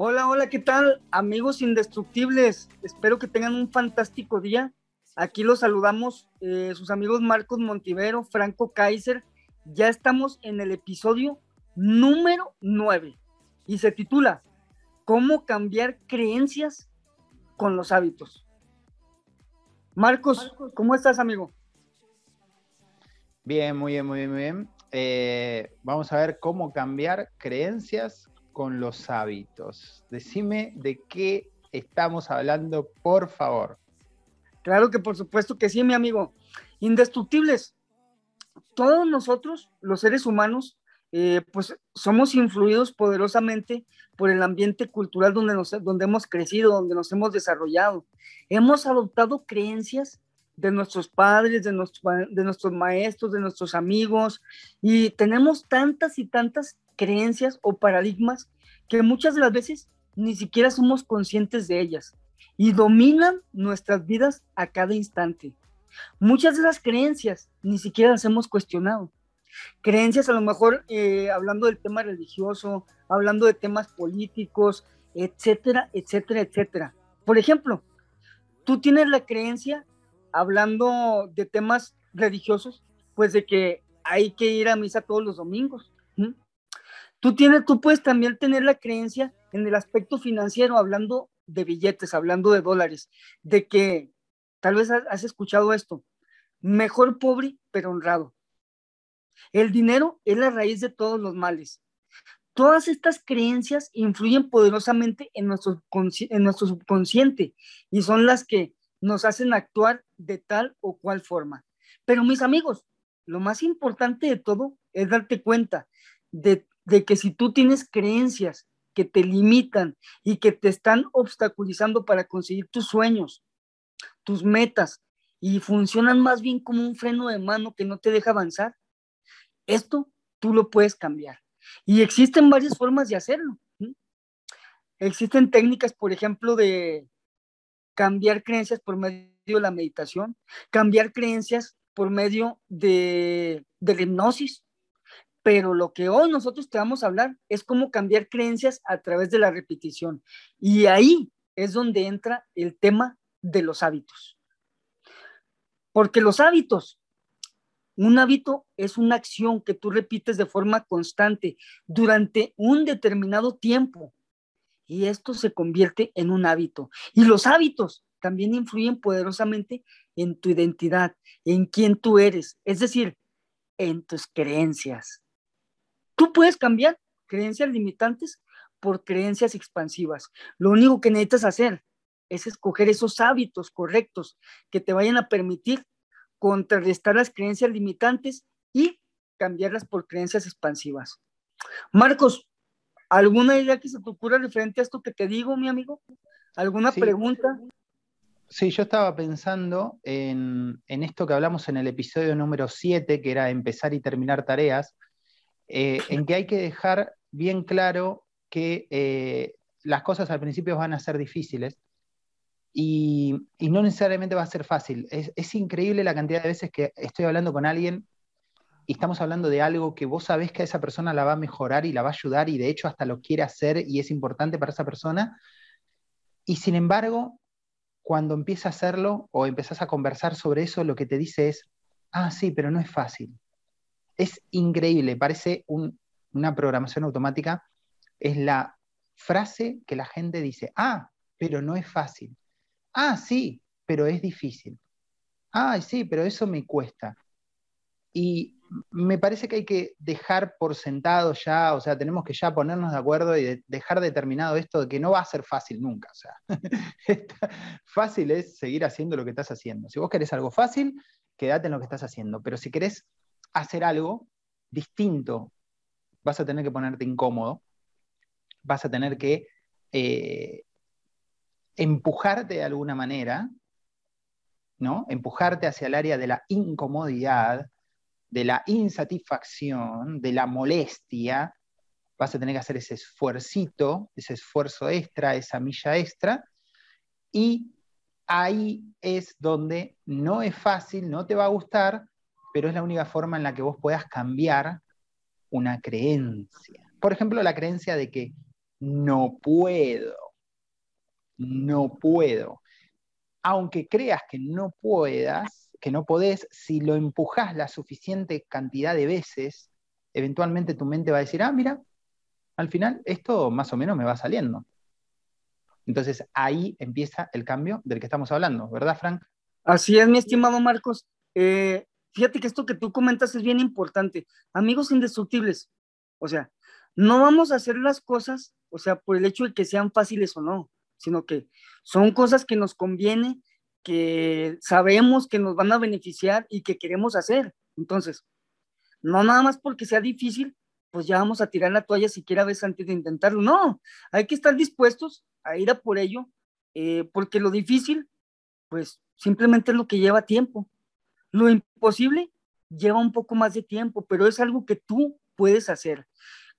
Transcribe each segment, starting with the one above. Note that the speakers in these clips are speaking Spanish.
Hola, hola, ¿qué tal? Amigos indestructibles, espero que tengan un fantástico día. Aquí los saludamos eh, sus amigos Marcos Montivero, Franco Kaiser. Ya estamos en el episodio número 9 y se titula ¿Cómo cambiar creencias con los hábitos? Marcos, ¿cómo estás, amigo? Bien, muy bien, muy bien, muy bien. Eh, vamos a ver cómo cambiar creencias con los hábitos. Decime de qué estamos hablando, por favor. Claro que por supuesto que sí, mi amigo. Indestructibles. Todos nosotros, los seres humanos, eh, pues somos influidos poderosamente por el ambiente cultural donde, nos, donde hemos crecido, donde nos hemos desarrollado. Hemos adoptado creencias de nuestros padres, de, de nuestros maestros, de nuestros amigos, y tenemos tantas y tantas creencias o paradigmas que muchas de las veces ni siquiera somos conscientes de ellas y dominan nuestras vidas a cada instante. Muchas de las creencias ni siquiera las hemos cuestionado. Creencias a lo mejor eh, hablando del tema religioso, hablando de temas políticos, etcétera, etcétera, etcétera. Por ejemplo, tú tienes la creencia, hablando de temas religiosos, pues de que hay que ir a misa todos los domingos. Tú, tienes, tú puedes también tener la creencia en el aspecto financiero, hablando de billetes, hablando de dólares, de que tal vez has escuchado esto, mejor pobre pero honrado. El dinero es la raíz de todos los males. Todas estas creencias influyen poderosamente en nuestro, en nuestro subconsciente y son las que nos hacen actuar de tal o cual forma. Pero mis amigos, lo más importante de todo es darte cuenta de, que si tú tienes creencias que te limitan y que te están obstaculizando para conseguir tus sueños, tus metas, y funcionan más bien como un freno de mano que no te deja avanzar, esto tú lo puedes cambiar. Y existen varias formas de hacerlo. Existen técnicas, por ejemplo, de cambiar creencias por medio de la meditación, cambiar creencias por medio de, de la hipnosis. Pero lo que hoy nosotros te vamos a hablar es cómo cambiar creencias a través de la repetición. Y ahí es donde entra el tema de los hábitos. Porque los hábitos, un hábito es una acción que tú repites de forma constante durante un determinado tiempo. Y esto se convierte en un hábito. Y los hábitos también influyen poderosamente en tu identidad, en quién tú eres, es decir, en tus creencias. Tú puedes cambiar creencias limitantes por creencias expansivas. Lo único que necesitas hacer es escoger esos hábitos correctos que te vayan a permitir contrarrestar las creencias limitantes y cambiarlas por creencias expansivas. Marcos, ¿alguna idea que se te ocurra referente a esto que te digo, mi amigo? ¿Alguna pregunta? Sí, yo estaba pensando en, esto que hablamos en el episodio número 7, que era empezar y terminar tareas, eh, en que hay que dejar bien claro que eh, las cosas al principio van a ser difíciles y, no necesariamente va a ser fácil. Es, es, increíble la cantidad de veces que estoy hablando con alguien y estamos hablando de algo que vos sabés que a esa persona la va a mejorar y la va a ayudar y de hecho hasta lo quiere hacer y es importante para esa persona. Y sin embargo, cuando empieza a hacerlo o empezás a conversar sobre eso, lo que te dice es, ah, sí, pero no es fácil. Es increíble, parece una programación automática. Es la frase que la gente dice, ah, pero no es fácil. Ah, sí, pero es difícil. Ah, sí, pero eso me cuesta. Y me parece que hay que dejar por sentado ya, o sea, tenemos que ya ponernos de acuerdo y dejar determinado esto de que no va a ser fácil nunca. Sea, fácil es seguir haciendo lo que estás haciendo. Si vos querés algo fácil, quédate en lo que estás haciendo. Pero si querés hacer algo distinto, vas a tener que ponerte incómodo, vas a tener que eh, empujarte de alguna manera, ¿no? Empujarte hacia el área de la incomodidad de la insatisfacción, de la molestia, vas a tener que hacer ese esfuercito, ese esfuerzo extra, esa milla extra, y ahí es donde no es fácil, no te va a gustar, pero es la única forma en la que vos puedas cambiar una creencia. Por ejemplo, la creencia de que no puedo, no puedo. Aunque creas que no puedas, que no podés, si lo empujas la suficiente cantidad de veces, eventualmente tu mente va a decir, ah, mira, al final esto más o menos me va saliendo. Entonces ahí empieza el cambio del que estamos hablando, ¿verdad, Frank? Así es, mi estimado Marcos. Eh, fíjate que esto que tú comentas es bien importante. Amigos indestructibles, o sea, no vamos a hacer las cosas, o sea, por el hecho de que sean fáciles o no, sino que son cosas que nos conviene, que sabemos que nos van a beneficiar y que queremos hacer. Entonces, no nada más porque sea difícil, pues ya vamos a tirar la toalla siquiera vez antes de intentarlo. No, hay que estar dispuestos a ir a por ello, eh, porque lo difícil, pues simplemente es lo que lleva tiempo. Lo imposible lleva un poco más de tiempo, pero es algo que tú puedes hacer.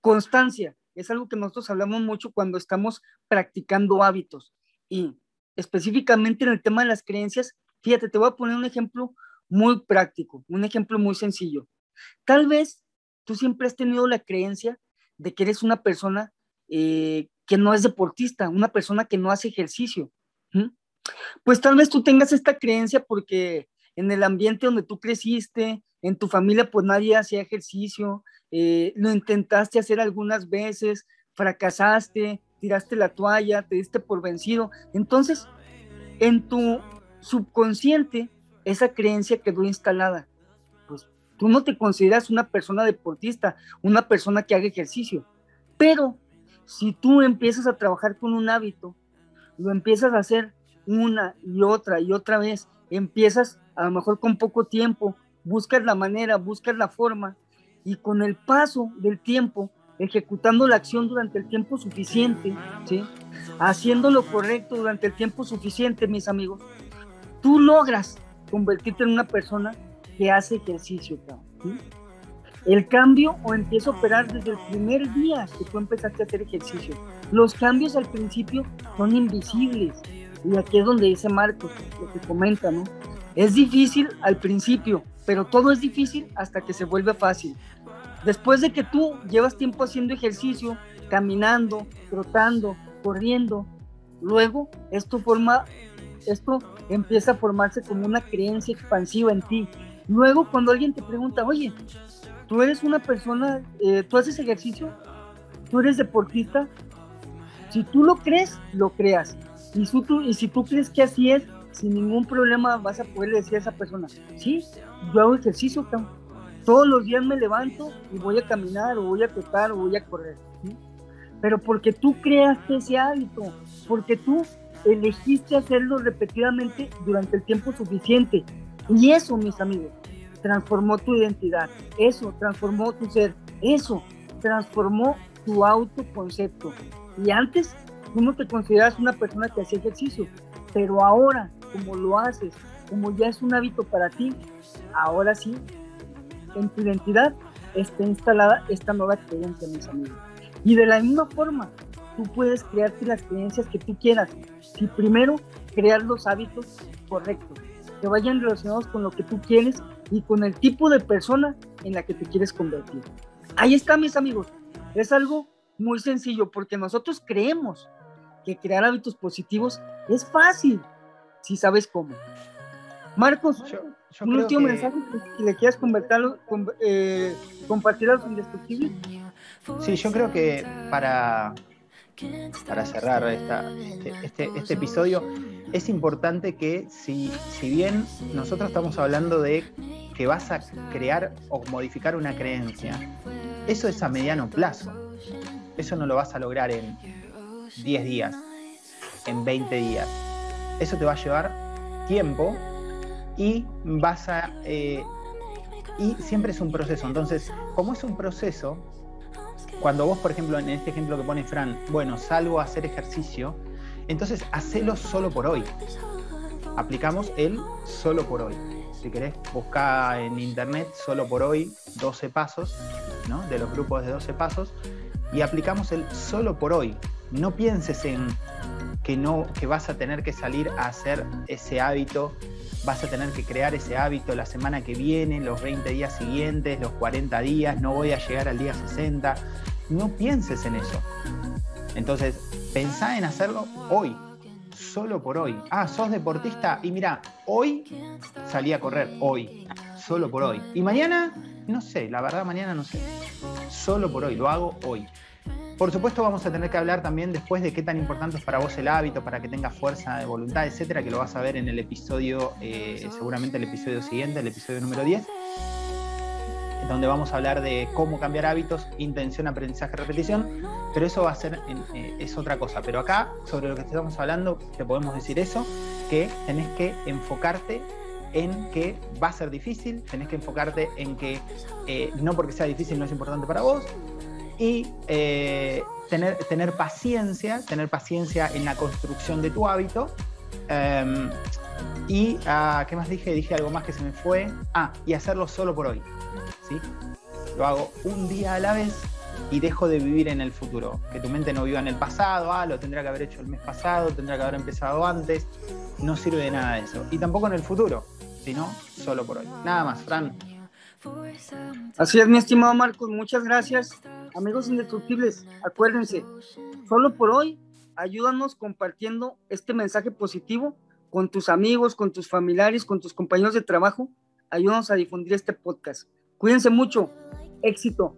Constancia es algo que nosotros hablamos mucho cuando estamos practicando hábitos y específicamente en el tema de las creencias, fíjate, te voy a poner un ejemplo muy práctico, un ejemplo muy sencillo. Tal vez tú siempre has tenido la creencia de que eres una persona eh, que no es deportista, una persona que no hace ejercicio. Pues tal vez tú tengas esta creencia porque en el ambiente donde tú creciste, en tu familia, pues nadie hacía ejercicio, eh, lo intentaste hacer algunas veces, fracasaste, tiraste la toalla, te diste por vencido. Entonces, en tu subconsciente, esa creencia quedó instalada. Pues tú no te consideras una persona deportista, una persona que haga ejercicio, pero si tú empiezas a trabajar con un hábito, lo empiezas a hacer una y otra y otra vez, empiezas a lo mejor con poco tiempo, buscas la manera, buscas la forma y con el paso del tiempo, ejecutando la acción durante el tiempo suficiente, ¿sí? haciendo lo correcto durante el tiempo suficiente, mis amigos, tú logras convertirte en una persona que hace ejercicio. ¿sí? El cambio o empieza a operar desde el primer día que tú empezaste a hacer ejercicio. Los cambios al principio son invisibles. Y aquí es donde dice Marcos, lo que comenta, ¿no? Es difícil al principio, pero todo es difícil hasta que se vuelve fácil. Después de que tú llevas tiempo haciendo ejercicio, caminando, trotando, corriendo, luego esto forma, esto empieza a formarse como una creencia expansiva en ti. Luego cuando alguien te pregunta, oye, tú eres una persona, eh, tú haces ejercicio, tú eres deportista, si tú lo crees, lo creas. Y, tú, y si tú crees que así es, sin ningún problema vas a poder decir a esa persona, sí, yo hago ejercicio, todos los días me levanto y voy a caminar o voy a trotar o voy a correr. Pero porque tú creaste ese hábito, porque tú elegiste hacerlo repetidamente durante el tiempo suficiente. Y eso, mis amigos, transformó tu identidad, eso transformó tu ser, eso transformó tu autoconcepto. Y antes tú no te consideras una persona que hacía ejercicio, pero ahora, como lo haces, como ya es un hábito para ti, ahora sí, en tu identidad está instalada esta nueva creencia, mis amigos. Y de la misma forma, tú puedes crearte las creencias que tú quieras. Si primero crear los hábitos correctos, que vayan relacionados con lo que tú quieres y con el tipo de persona en la que te quieres convertir. Ahí está, mis amigos. Es algo muy sencillo porque nosotros creemos que crear hábitos positivos es fácil si sabes cómo. Marcos, un último mensaje que le quieras eh, compartir a los indestructibles. Sí, yo creo que para, para cerrar este, este, este, episodio, es importante que si, si bien nosotros estamos hablando de que vas a crear o modificar una creencia, eso es a mediano plazo. Eso no lo vas a lograr en 10 días, en 20 días. Eso te va a llevar tiempo y vas a... Eh, y siempre es un proceso. Entonces, como es un proceso, cuando vos, por ejemplo, en este ejemplo que pone Fran, bueno, salgo a hacer ejercicio, entonces hacelo solo por hoy. Aplicamos el solo por hoy. Si querés, busca en internet solo por hoy 12 pasos, ¿no? De los grupos de 12 pasos y aplicamos el solo por hoy. No pienses en que no que vas a tener que salir a hacer ese hábito, vas a tener que crear ese hábito la semana que viene, los 20 días siguientes, los 40 días, no voy a llegar al día 60. No pienses en eso. Entonces, pensá en hacerlo hoy, solo por hoy. Ah, sos deportista y mira, hoy salí a correr, hoy, solo por hoy. Y mañana, no sé, la verdad mañana no sé. Solo por hoy, lo hago hoy. Por supuesto vamos a tener que hablar también después de qué tan importante es para vos el hábito, para que tengas fuerza de voluntad, etcétera, que lo vas a ver en el episodio, eh, seguramente el episodio siguiente, el episodio número 10, donde vamos a hablar de cómo cambiar hábitos, intención, aprendizaje, repetición, pero eso va a ser, eh, es otra cosa. Pero acá, sobre lo que estamos hablando, te podemos decir eso, que tenés que enfocarte en que va a ser difícil, tenés que enfocarte en que eh, no porque sea difícil no es importante para vos, y eh, tener, tener paciencia, tener paciencia en la construcción de tu hábito. Em, y, ah, ¿qué más dije? Dije algo más que se me fue. Ah, y hacerlo solo por hoy. ¿sí? Lo hago un día a la vez y dejo de vivir en el futuro. Que tu mente no viva en el pasado, ah, lo tendría que haber hecho el mes pasado, tendría que haber empezado antes. No sirve de nada eso. Y tampoco en el futuro, sino solo por hoy. Nada más, Fran. Así es, mi estimado Marcos, muchas gracias. Amigos indestructibles, acuérdense, solo por hoy, ayúdanos compartiendo este mensaje positivo con tus amigos, con tus familiares, con tus compañeros de trabajo. Ayúdanos a difundir este podcast. Cuídense mucho. Éxito.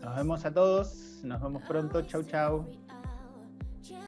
Nos vemos a todos. Nos vemos pronto. Chau, chau.